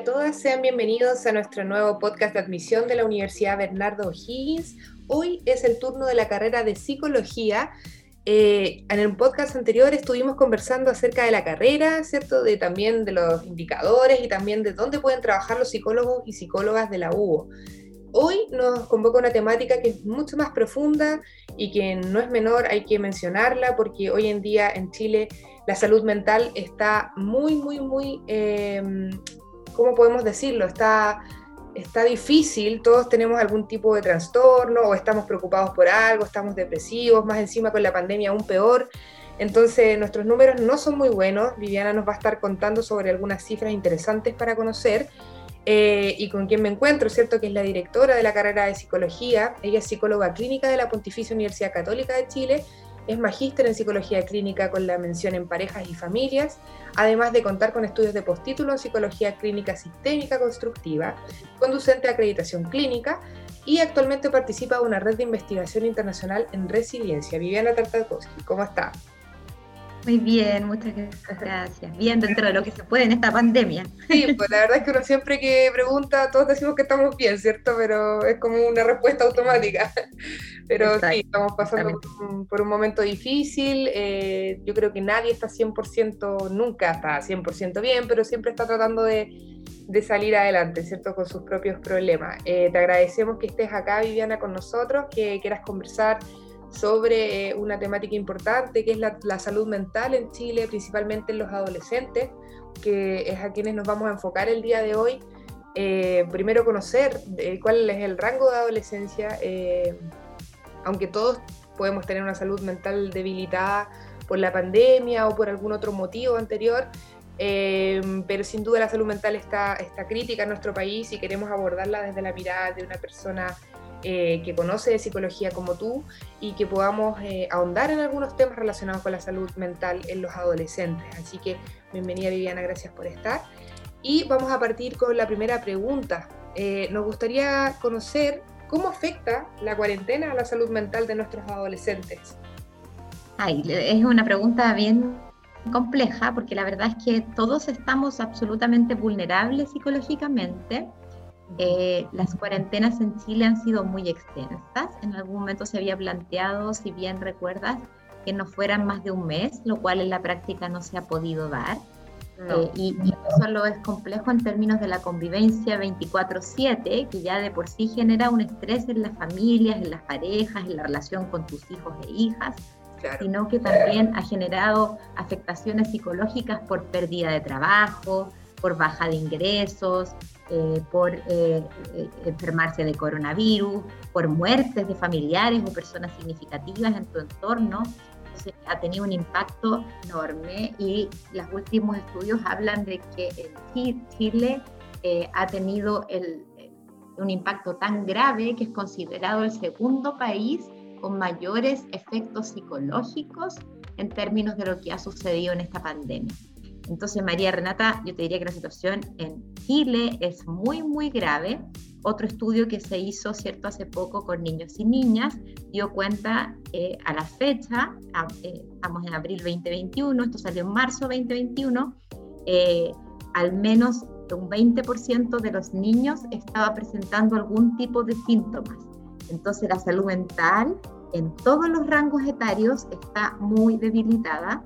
a todas, sean bienvenidos a nuestro nuevo podcast de admisión de la Universidad Bernardo O'Higgins. Hoy es el turno de la carrera de psicología. Eh, en el podcast anterior estuvimos conversando acerca de la carrera, ¿cierto? De también de los indicadores y también de dónde pueden trabajar los psicólogos y psicólogas de la UO. Hoy nos convoca una temática que es mucho más profunda y que no es menor, hay que mencionarla porque hoy en día en Chile la salud mental está muy, muy, muy, eh, ¿cómo podemos decirlo? Está, está difícil, todos tenemos algún tipo de trastorno o estamos preocupados por algo, estamos depresivos, más encima con la pandemia aún peor. Entonces nuestros números no son muy buenos. Viviana nos va a estar contando sobre algunas cifras interesantes para conocer. Eh, y con quien me encuentro, ¿cierto? Que es la directora de la carrera de psicología. Ella es psicóloga clínica de la Pontificia Universidad Católica de Chile. Es magíster en psicología clínica con la mención en parejas y familias, además de contar con estudios de postítulo en psicología clínica sistémica constructiva, conducente a acreditación clínica y actualmente participa de una red de investigación internacional en resiliencia. Viviana Tartakovsky, ¿cómo está? Muy bien, muchas gracias. Bien dentro de lo que se puede en esta pandemia. Sí, pues la verdad es que uno siempre que pregunta, todos decimos que estamos bien, ¿cierto? Pero es como una respuesta automática. Pero sí, estamos pasando por un, momento difícil. Eh, yo creo que nadie está 100%, nunca está 100% bien, pero siempre está tratando de, de, salir adelante, ¿cierto? Con sus propios problemas. Eh, te agradecemos que estés acá, Viviana, con nosotros, que quieras conversar sobre eh, una temática importante que es la, salud mental en Chile, principalmente en los adolescentes, que es a quienes nos vamos a enfocar el día de hoy. Eh, primero conocer eh, cuál es el rango de adolescencia, aunque todos podemos tener una salud mental debilitada por la pandemia o por algún otro motivo anterior, pero sin duda la salud mental está, está crítica en nuestro país y queremos abordarla desde la mirada de una persona eh, que conoce de psicología como tú y que podamos eh, ahondar en algunos temas relacionados con la salud mental en los adolescentes. Así que bienvenida Viviana, gracias por estar. Y vamos a partir con la primera pregunta. Eh, nos gustaría conocer cómo afecta la cuarentena a la salud mental de nuestros adolescentes. Ay, es una pregunta bien compleja porque la verdad es que todos estamos absolutamente vulnerables psicológicamente eh, las cuarentenas en Chile han sido muy extensas. En algún momento se había planteado, si bien recuerdas, que no fueran más de un mes, lo cual en la práctica no se ha podido dar. Eh, y, y, eso lo es complejo en términos de la convivencia 24/7, que ya de por sí genera un estrés en las familias, en las parejas, en la relación con tus hijos e hijas, sino que también ha generado afectaciones psicológicas por pérdida de trabajo, por baja de ingresos, eh, por eh, eh, enfermarse de coronavirus, por muertes de familiares o personas significativas en tu entorno. Entonces, ha tenido un impacto enorme y los últimos estudios hablan de que en Chile ha tenido un impacto tan grave que es considerado el segundo país con mayores efectos psicológicos en términos de lo que ha sucedido en esta pandemia. Entonces, María Renata, yo te diría que la situación en Chile es muy, muy grave. Otro estudio que se hizo, ¿cierto?, hace poco con niños y niñas, dio cuenta eh, a la fecha, eh, estamos en abril 2021, esto salió en marzo 2021, eh, al menos un 20% de los niños estaba presentando algún tipo de síntomas. Entonces, la salud mental en todos los rangos etarios está muy debilitada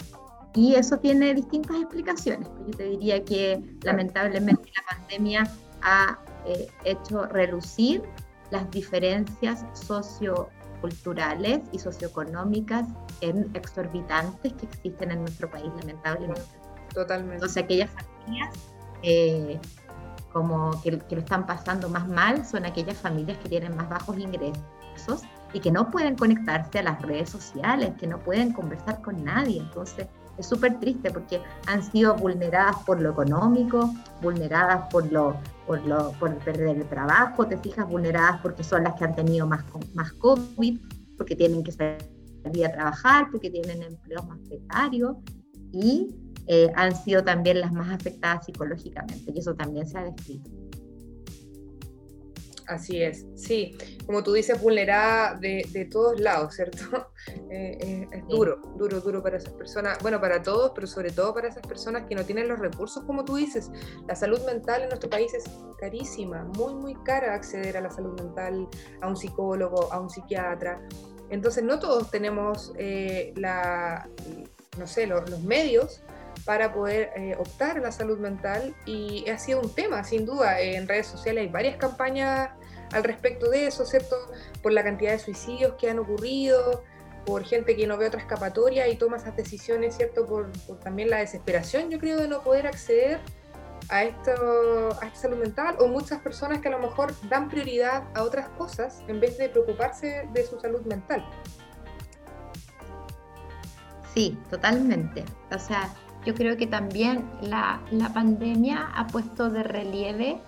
y eso tiene distintas explicaciones. Pues yo te diría que lamentablemente la pandemia ha eh, hecho relucir las diferencias socioculturales y socioeconómicas exorbitantes que existen en nuestro país, lamentablemente. Totalmente. Entonces, aquellas familias eh, como que, que, lo están pasando más mal son aquellas familias que tienen más bajos ingresos y que no pueden conectarse a las redes sociales, que no pueden conversar con nadie. Entonces, es súper triste porque han sido vulneradas por lo económico, vulneradas por lo, por lo por perder el trabajo, te fijas, vulneradas porque son las que han tenido más, más COVID, porque tienen que salir a trabajar, porque tienen empleos más precarios y eh, han sido también las más afectadas psicológicamente y eso también se ha descrito. Así es, sí. Como tú dices, vulnerada de, de todos lados, ¿cierto? Eh, eh, es duro, duro, duro para esas personas, bueno, para todos, pero sobre todo para esas personas que no tienen los recursos, como tú dices. La salud mental en nuestro país es carísima, muy, muy cara acceder a la salud mental, a un psicólogo, a un psiquiatra. Entonces, no todos tenemos eh, la, no sé, los medios para poder eh, optar a la salud mental y ha sido un tema, sin duda. En redes sociales hay varias campañas al respecto de eso, ¿cierto? Por la cantidad de suicidios que han ocurrido, por gente que no ve otra escapatoria y toma esas decisiones, ¿cierto? Por, también la desesperación, yo creo, de no poder acceder a, esto, a esta salud mental o muchas personas que a lo mejor dan prioridad a otras cosas en vez de preocuparse de su salud mental. Sí, totalmente. O sea, yo creo que también la, pandemia ha puesto de relieve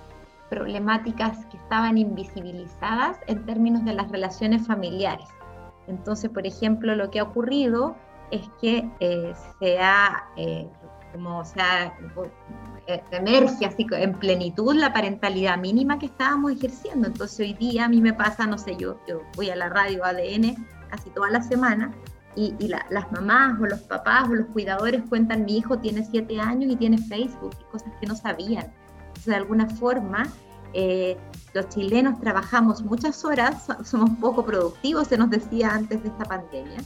problemáticas que estaban invisibilizadas en términos de las relaciones familiares. Entonces, por ejemplo, lo que ha ocurrido es que eh, se ha, eh, como se eh, emerge así en plenitud la parentalidad mínima que estábamos ejerciendo. Entonces, hoy día a mí me pasa, no sé, yo, yo voy a la radio ADN casi toda la semana y, las mamás o los papás o los cuidadores cuentan, mi hijo tiene siete años y tiene Facebook y cosas que no sabían. Entonces, de alguna forma, eh, los chilenos trabajamos muchas horas, somos poco productivos, se nos decía antes de esta pandemia,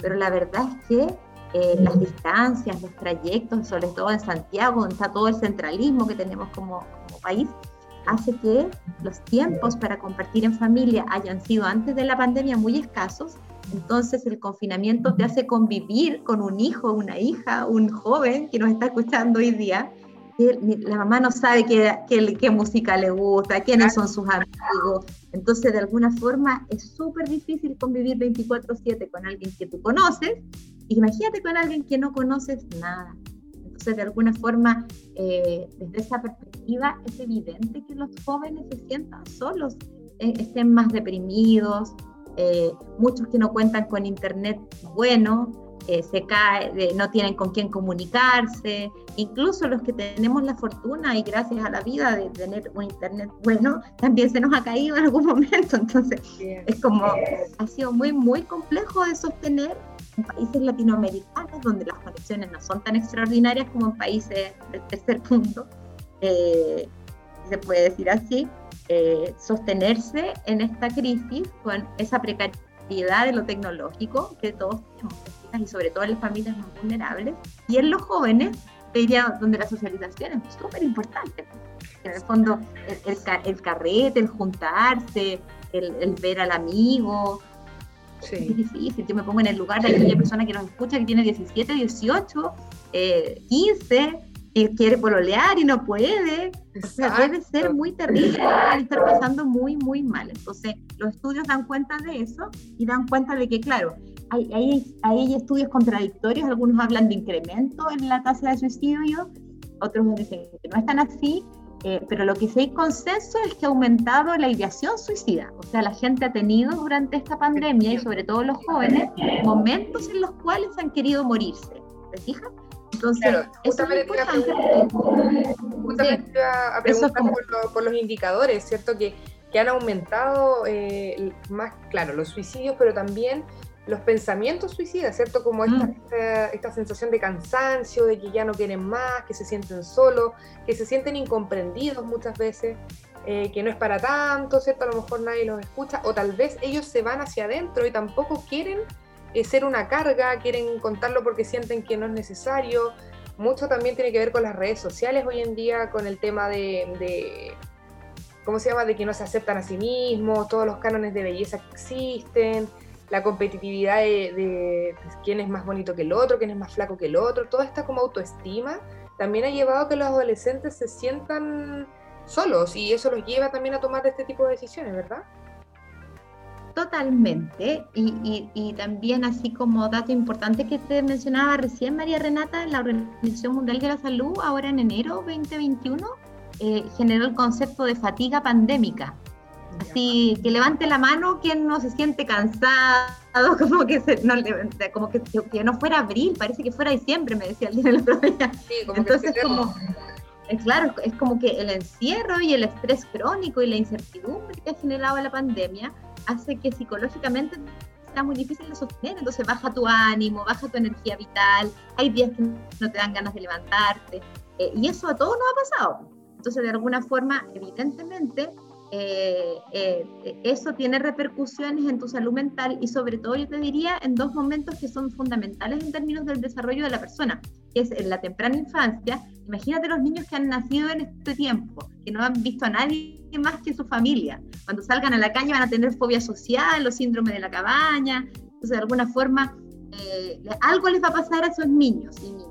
pero la verdad es que eh, las distancias, los trayectos, sobre todo en Santiago, donde está todo el centralismo que tenemos como, como país, hace que los tiempos para compartir en familia hayan sido antes de la pandemia muy escasos entonces el confinamiento te hace convivir con un hijo, una hija, un joven que nos está escuchando hoy día. La mamá no sabe qué, qué, música le gusta, quiénes son sus amigos. Entonces, de alguna forma, es súper difícil convivir 24/7 con alguien que tú conoces. Imagínate con alguien que no conoces nada. Entonces, de alguna forma, eh, desde esa perspectiva, es evidente que los jóvenes se sientan solos, eh, estén más deprimidos, eh, muchos que no cuentan con internet bueno, eh, se cae, no tienen con quién comunicarse, incluso los que tenemos la fortuna y gracias a la vida de tener un internet bueno, también se nos ha caído en algún momento, entonces es como, ha sido muy, muy complejo de sostener en países latinoamericanos donde las conexiones no son tan extraordinarias como en países del tercer mundo, eh, se puede decir así, eh, sostenerse en esta crisis con esa precariedad de lo tecnológico que todos tenemos, y sobre todo en las familias más vulnerables, y en los jóvenes, diría, donde la socialización es súper importante. En el fondo, el, el, carrete, el juntarse, el, ver al amigo, Es difícil, yo me pongo en el lugar de aquella persona que nos escucha que tiene 17, 18, eh, 15, y quiere pololear y no puede. O sea, debe ser muy terrible, estar pasando muy, muy mal. Entonces, los estudios dan cuenta de eso y dan cuenta de que, claro, hay, hay, hay estudios contradictorios, algunos hablan de incremento en la tasa de suicidio, otros dicen que no están así, eh, pero lo que sí hay consenso es que ha aumentado la ideación suicida. O sea, la gente ha tenido durante esta pandemia y sobre todo los jóvenes momentos en los cuales han querido morirse. ¿Te fijas? Entonces, justamente, iba a preguntar por, los indicadores, ¿cierto? Que, que han aumentado eh, más, claro, los suicidios, pero también los pensamientos suicidas, ¿cierto? Como esta, mm. esta, sensación de cansancio, de que ya no quieren más, que se sienten solos, que se sienten incomprendidos muchas veces, eh, que no es para tanto, ¿cierto? A lo mejor nadie los escucha, o tal vez ellos se van hacia adentro y tampoco quieren ser una carga, quieren contarlo porque sienten que no es necesario. Mucho también tiene que ver con las redes sociales hoy en día, con el tema de, ¿cómo se llama?, de que no se aceptan a sí mismos, todos los cánones de belleza que existen, la competitividad de, quién es más bonito que el otro, quién es más flaco que el otro, toda esta como autoestima también ha llevado a que los adolescentes se sientan solos y eso los lleva también a tomar este tipo de decisiones, ¿verdad? Totalmente. Y, también, así como dato importante que te mencionaba recién, María Renata, la Organización Mundial de la Salud, ahora en enero 2021, eh, generó el concepto de fatiga pandémica. Así que levante la mano quien no se siente cansado, como que, no, como que, no fuera abril, parece que fuera diciembre, me decía el día del otro día. Entonces, como es claro, es como que el encierro y el estrés crónico y la incertidumbre que ha generado la pandemia hace que psicológicamente sea muy difícil de sostener, entonces baja tu ánimo, baja tu energía vital, hay días que no te dan ganas de levantarte, eh, y eso a todos nos ha pasado. Entonces, de alguna forma, evidentemente, eh, eh, eso tiene repercusiones en tu salud mental y sobre todo yo te diría en dos momentos que son fundamentales en términos del desarrollo de la persona, que es en la temprana infancia. Imagínate los niños que han nacido en este tiempo, que no han visto a nadie más que su familia. Cuando salgan a la calle van a tener fobia social o síndrome de la cabaña. Entonces, de alguna forma, eh, algo les va a pasar a esos niños y niñas.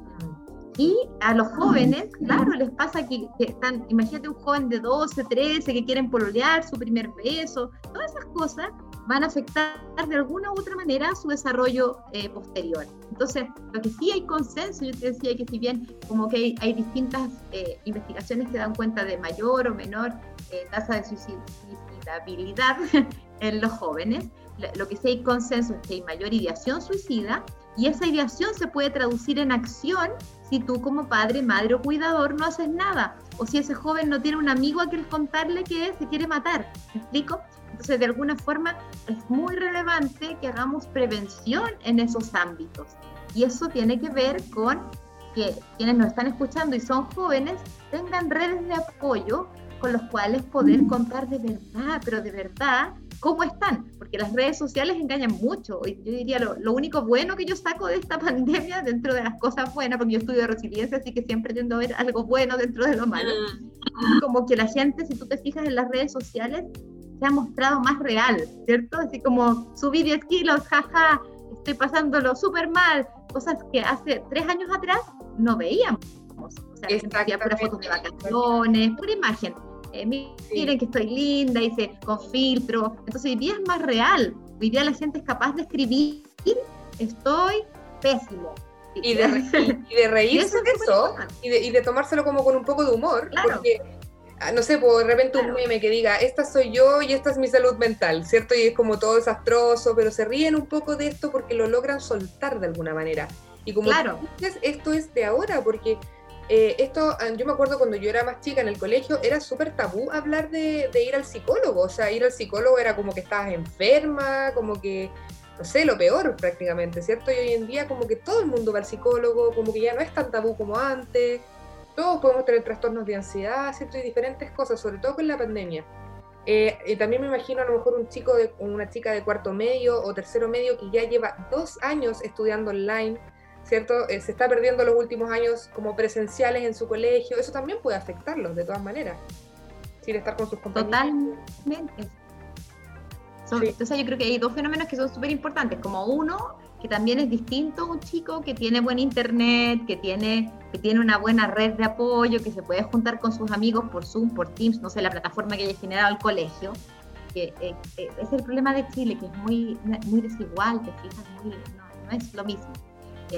Y a los jóvenes, claro, les pasa que, están, imagínate un joven de 12, 13 que quieren pololear su primer beso, todas esas cosas van a afectar de alguna u otra manera su desarrollo eh, posterior. Entonces, lo que sí hay consenso, yo te decía que si bien como que hay, distintas eh, investigaciones que dan cuenta de mayor o menor eh, tasa de suicidabilidad en los jóvenes, lo que sí hay consenso es que hay mayor ideación suicida y esa ideación se puede traducir en acción si tú como padre, madre o cuidador no haces nada. O si ese joven no tiene un amigo a quien contarle que se quiere matar. ¿Me explico? Entonces, de alguna forma, es muy relevante que hagamos prevención en esos ámbitos. Y eso tiene que ver con que quienes nos están escuchando y son jóvenes tengan redes de apoyo con los cuales poder contar de verdad, pero de verdad, cómo están, porque las redes sociales engañan mucho. Yo diría lo, único bueno que yo saco de esta pandemia, dentro de las cosas buenas, porque yo estudio resiliencia, así que siempre tiendo a ver algo bueno dentro de lo malo, mm. como que la gente, si tú te fijas en las redes sociales, se ha mostrado más real, ¿cierto? Así como subí 10 kilos, jaja, estoy pasándolo súper mal, cosas que hace tres años atrás no veíamos. O sea, pura fotos de vacaciones, pura imagen. Eh, miren que estoy linda, dice, con filtro. Entonces hoy día es más real. Hoy día la gente es capaz de escribir, estoy pésimo. Y de, reírse de eso, y de, tomárselo como con un poco de humor, porque, ah, no sé, por de repente un meme que diga, esta soy yo y esta es mi salud mental, ¿cierto? Y es como todo desastroso, pero se ríen un poco de esto porque lo logran soltar de alguna manera. Y como claro. dices, esto es de ahora, porque eh, esto, ah, yo me acuerdo cuando yo era más chica en el colegio, era súper tabú hablar de, ir al psicólogo. O sea, ir al psicólogo era como que estabas enferma, como que, no sé, lo peor prácticamente, ¿cierto? Y hoy en día como que todo el mundo va al psicólogo, como que ya no es tan tabú como antes. Todos podemos tener trastornos de ansiedad, ¿cierto? Y diferentes cosas, sobre todo con la pandemia. Eh, y también me imagino a lo mejor un chico, de, una chica de cuarto medio o tercero medio que ya lleva dos años estudiando online, ¿cierto? Eh, se está perdiendo los últimos años como presenciales en su colegio, eso también puede afectarlos de todas maneras, sin estar con sus compañeros. Totalmente. Entonces yo creo que hay dos fenómenos que son súper importantes, como uno, que también es distinto un chico que tiene buen internet, que tiene, que tiene una buena red de apoyo, que se puede juntar con sus amigos por Zoom, por Teams, no sé, la plataforma que haya generado el colegio, que eh, eh, es el problema de Chile, que es muy, muy desigual, te fijas, no es lo mismo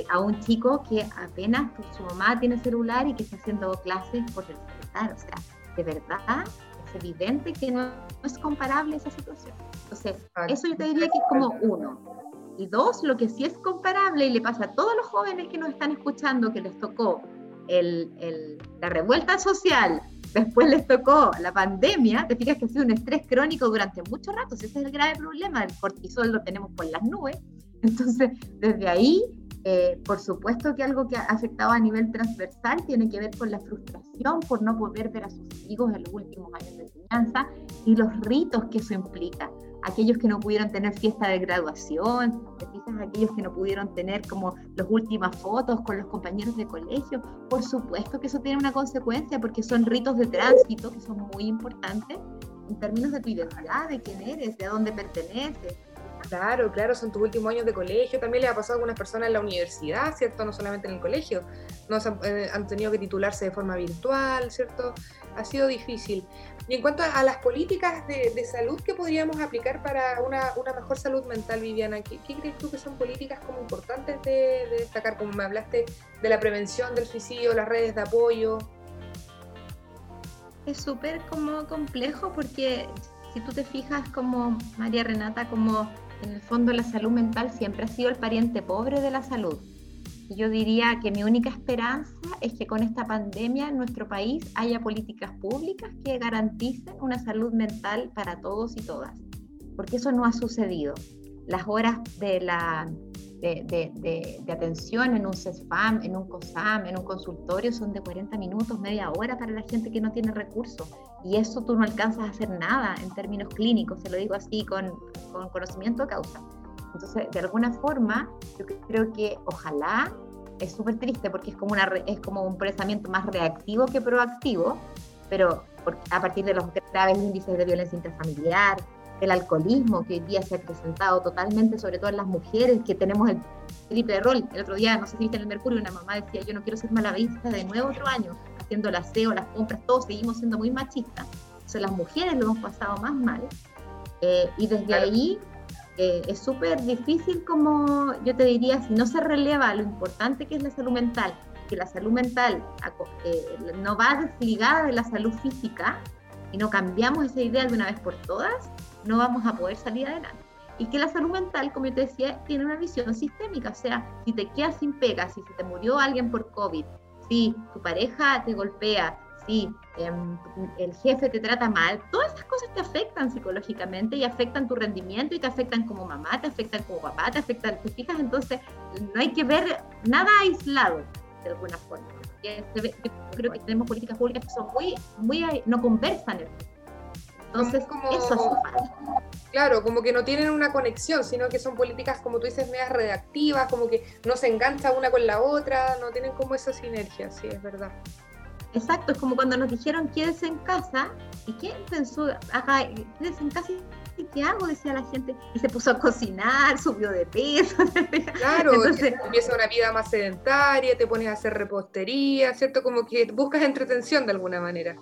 a un chico que apenas su mamá tiene celular y que está haciendo clases por el celular. O sea, de verdad es evidente que no, es comparable esa situación. Entonces, eso yo te diría que es como uno. Y dos, lo que sí es comparable y le pasa a todos los jóvenes que nos están escuchando que les tocó la revuelta social, después les tocó la pandemia, te fijas que ha sido un estrés crónico durante muchos ratos, ese es el grave problema, el cortisol lo tenemos por las nubes, entonces desde ahí eh, por supuesto que algo que ha afectado a nivel transversal tiene que ver con la frustración por no poder ver a sus hijos en los últimos años de enseñanza y los ritos que eso implica. Aquellos que no pudieron tener fiesta de graduación, aquellos que no pudieron tener como las últimas fotos con los compañeros de colegio, por supuesto que eso tiene una consecuencia porque son ritos de tránsito que son muy importantes en términos de tu identidad, de quién eres, de dónde perteneces, Claro, claro, son tus últimos años de colegio. También le ha pasado a algunas personas en la universidad, ¿cierto? No solamente en el colegio. No eh, han, tenido que titularse de forma virtual, ¿cierto? Ha sido difícil. Y en cuanto a, las políticas de, salud que podríamos aplicar para una, mejor salud mental, Viviana, ¿qué, crees tú que son políticas como importantes de, de destacar? Como me hablaste de la prevención del suicidio, las redes de apoyo. Es súper como complejo porque si tú te fijas como María Renata, como en el fondo la salud mental siempre ha sido el pariente pobre de la salud. yo diría que mi única esperanza es que con esta pandemia en nuestro país haya políticas públicas que garanticen una salud mental para todos y todas, porque eso no ha sucedido. Las horas de, la, de, de, atención en un CESFAM, en un COSAM, en un consultorio son de 40 minutos, media hora para la gente que no tiene recursos. Y eso tú no alcanzas a hacer nada en términos clínicos, se lo digo así con, con conocimiento de causa. Entonces, de alguna forma, yo creo que ojalá, es súper triste porque es como, una, es como un pensamiento más reactivo que proactivo, pero a partir de los graves índices de violencia intrafamiliar, el alcoholismo que hoy día se ha presentado totalmente, sobre todo en las mujeres, que tenemos el triple rol. El otro día, no sé si viste en el Mercurio, una mamá decía, yo no quiero ser mala vista de nuevo otro año, haciendo el aseo, las compras, todos seguimos siendo muy machistas. Entonces las mujeres lo hemos pasado más mal. Eh, y desde ahí eh, es súper difícil como yo te diría, si no se releva lo importante que es la salud mental, que la salud mental eh, no va desligada de la salud física y no cambiamos esa idea de una vez por todas, no vamos a poder salir adelante. Y que la salud mental, como yo te decía, tiene una visión sistémica, o sea, si te quedas sin pega, si se te murió alguien por COVID, si tu pareja te golpea, si em, el jefe te trata mal, todas esas cosas te afectan psicológicamente y afectan tu rendimiento y te afectan como mamá, te afectan como papá, te afectan, te fijas, entonces no hay que ver nada aislado de alguna forma. Yo creo que tenemos políticas públicas que son muy, muy, no conversan. Entonces, como, eso es Claro, como que no tienen una conexión, sino que son políticas, como tú dices, medias redactivas, como que no se engancha una con la otra, no tienen como esa sinergia, sí, es verdad. Exacto, es como cuando nos dijeron quédese en casa, ¿y quién pensó, acá, quédese en casa y qué hago? Decía la gente, y se puso a cocinar, subió de peso. Claro, Entonces, empieza una vida más sedentaria, te pones a hacer repostería, ¿cierto? Como que buscas entretención de alguna manera.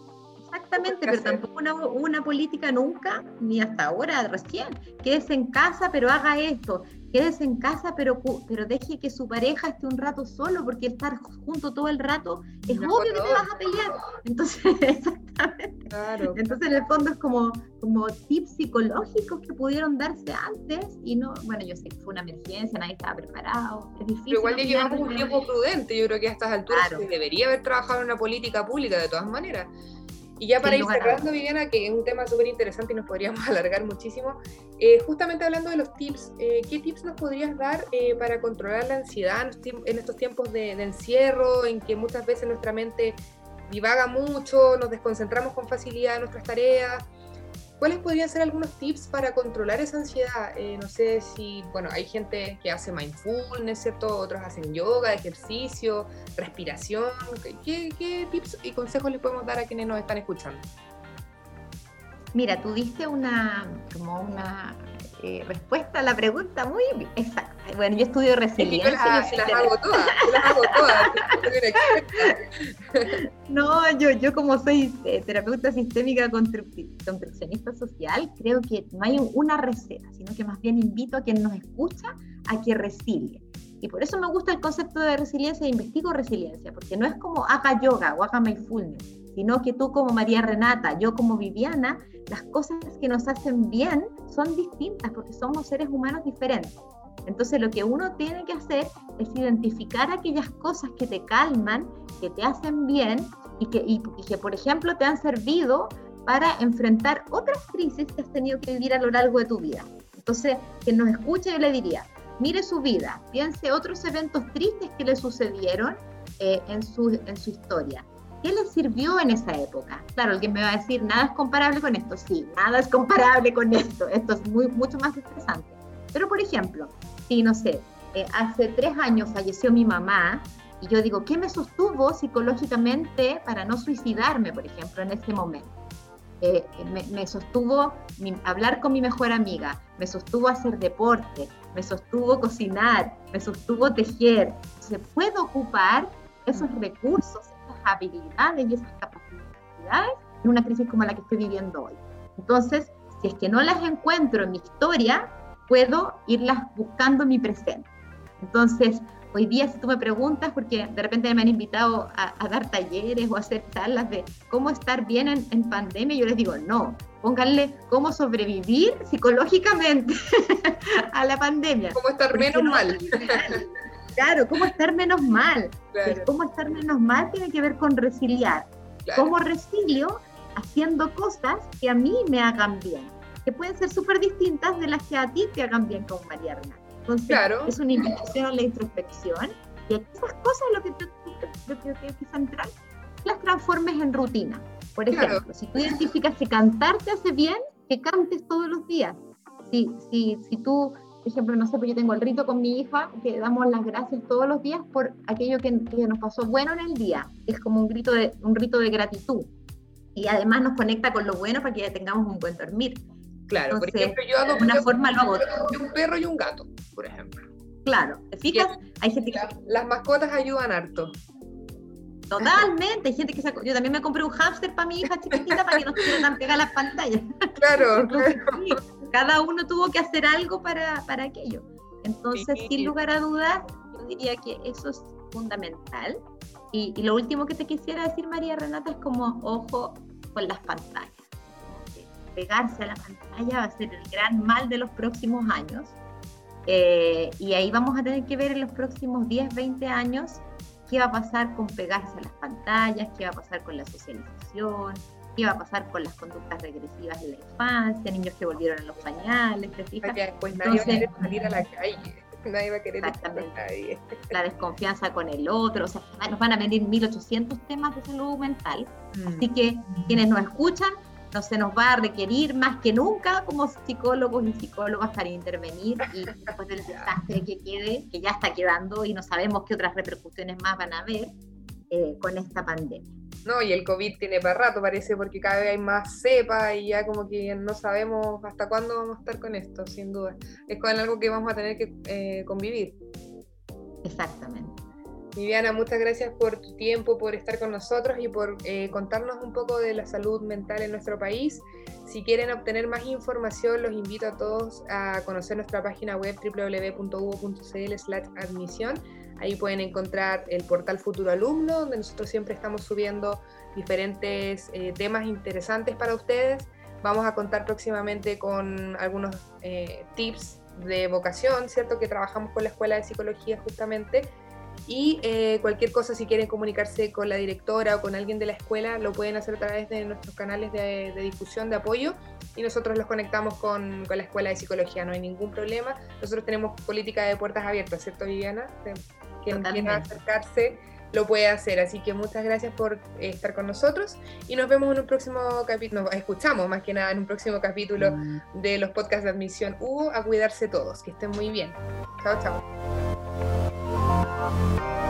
Exactamente, pero tampoco una, una política nunca, ni hasta ahora, recién, quédese en casa, pero haga esto, quédese en casa, pero, pero deje que su pareja esté un rato solo, porque estar junto todo el rato es obvio que te vas a pelear. Entonces, exactamente. Claro. Entonces, en el fondo es como, como tips psicológicos que pudieron darse antes y no, bueno, yo sé que fue una emergencia, nadie estaba preparado, es difícil. Pero igual ya llevamos un tiempo prudente, yo creo que a estas alturas se debería haber trabajado en una política pública de todas maneras. Y ya para ir cerrando, Viviana, que es un tema súper interesante y nos podríamos alargar muchísimo, eh, justamente hablando de los tips, eh, ¿qué tips nos podrías dar eh, para controlar la ansiedad en estos tiempos de, de, encierro, en que muchas veces nuestra mente divaga mucho, nos desconcentramos con facilidad en nuestras tareas? ¿Cuáles podrían ser algunos tips para controlar esa ansiedad? Eh, no sé si, bueno, hay gente que hace mindfulness, ¿cierto? Otros hacen yoga, ejercicio, respiración. ¿Qué, qué tips y consejos les podemos dar a quienes nos están escuchando? Mira, tú diste una, como una eh, respuesta a la pregunta muy exacta. Bueno, yo estudio resiliencia. las, hago todas, las hago todas. no, yo, yo como soy eh, terapeuta sistémica construccionista social, creo que no hay una receta, sino que más bien invito a quien nos escucha a que resilie. Y por eso me gusta el concepto de resiliencia e investigo resiliencia, porque no es como haga yoga o haga mindfulness, sino que tú como María Renata, yo como Viviana, las cosas que nos hacen bien son distintas porque somos seres humanos diferentes. Entonces lo que uno tiene que hacer es identificar aquellas cosas que te calman, que te hacen bien y que, y, que por ejemplo, te han servido para enfrentar otras crisis que has tenido que vivir a lo largo de tu vida. Entonces, quien nos escuche, yo le diría, mire su vida, piense otros eventos tristes que le sucedieron eh, en, su, en su historia ¿Qué les sirvió en esa época? Claro, alguien me va a decir, nada es comparable con esto. Sí, nada es comparable con esto. Esto es muy, mucho más estresante. Pero, por ejemplo, si, no sé, eh, hace tres años falleció mi mamá y yo digo, ¿qué me sostuvo psicológicamente para no suicidarme, por ejemplo, en ese momento? Eh, me, sostuvo hablar con mi mejor amiga, me sostuvo hacer deporte, me sostuvo cocinar, me sostuvo tejer. Se puede ocupar esos recursos habilidades y esas capacidades en una crisis como la que estoy viviendo hoy. Entonces, si es que no las encuentro en mi historia, puedo irlas buscando en mi presente. Entonces, hoy día si tú me preguntas, porque de repente me han invitado a, dar talleres o a hacer charlas de cómo estar bien en, en, pandemia, yo les digo, no, pónganle cómo sobrevivir psicológicamente a la pandemia. Cómo estar menos mal. Claro, cómo estar menos mal. cómo estar menos mal tiene que ver con resiliar. Cómo resilio haciendo cosas que a mí me hagan bien, que pueden ser súper distintas de las que a ti te hagan bien como María Renata. Entonces, es una invitación a la introspección y esas cosas lo que, lo que, que central las transformes en rutina. Por ejemplo, si tú identificas que cantar te hace bien, que cantes todos los días. Si, si, si tú, por ejemplo, no sé, pues yo tengo el rito con mi hija, que damos las gracias todos los días por aquello que, que nos pasó bueno en el día. Es como un, grito de, un rito de gratitud. Y además nos conecta con lo bueno para que tengamos un buen dormir. Claro, por ejemplo, yo hago una forma lo un perro y un gato, por ejemplo. Claro, ¿te fijas? Hay gente que... Las mascotas ayudan harto. Totalmente, hay gente que sacó, yo también me compré un hámster para mi hija chiquitita para que no estuviera tan pegada las pantallas. Claro, cada uno tuvo que hacer algo para, para aquello. Entonces, sin lugar a dudas, yo diría que eso es fundamental. Y, y, lo último que te quisiera decir, María Renata, es como ojo con las pantallas. Pegarse a la pantalla va a ser el gran mal de los próximos años. Eh, y ahí vamos a tener que ver en los próximos 10, 20 años qué va a pasar con pegarse a las pantallas, qué va a pasar con la socialización, qué va a pasar con las conductas regresivas en la infancia, niños que volvieron a los pañales, ¿te fijas? Pues nadie va a querer salir a la calle. Nadie va a querer exactamente. La desconfianza con el otro, o sea, nos van a venir 1800 temas de salud mental. Mm. Así que quienes nos escuchan, no se nos va a requerir más que nunca como psicólogos y psicólogas para intervenir y después del desastre que quede, que ya está quedando y no sabemos qué otras repercusiones más van a haber eh, con esta pandemia. No, y el COVID tiene para rato, parece, porque cada vez hay más cepa y ya como que no sabemos hasta cuándo vamos a estar con esto, sin duda. Es con algo que vamos a tener que eh, convivir. Exactamente. Viviana, muchas gracias por tu tiempo, por estar con nosotros y por eh, contarnos un poco de la salud mental en nuestro país. Si quieren obtener más información, los invito a todos a conocer nuestra página web www.uvo.cl/admisión. Ahí pueden encontrar el portal Futuro Alumno, donde nosotros siempre estamos subiendo diferentes eh, temas interesantes para ustedes. Vamos a contar próximamente con algunos eh, tips de vocación, ¿cierto? Que trabajamos con la Escuela de Psicología justamente y eh, cualquier cosa, si quieren comunicarse con la directora o con alguien de la escuela, lo pueden hacer a través de nuestros canales de, discusión, de apoyo, y nosotros los conectamos con, con, la escuela de psicología, no hay ningún problema. Nosotros tenemos política de puertas abiertas, ¿cierto, Viviana? Quien quiera acercarse lo puede hacer. Así que muchas gracias por estar con nosotros y nos vemos en un próximo capítulo, nos escuchamos más que nada en un próximo capítulo mm. de los podcasts de admisión Hugo, a cuidarse todos, que estén muy bien. Chao, chao. Música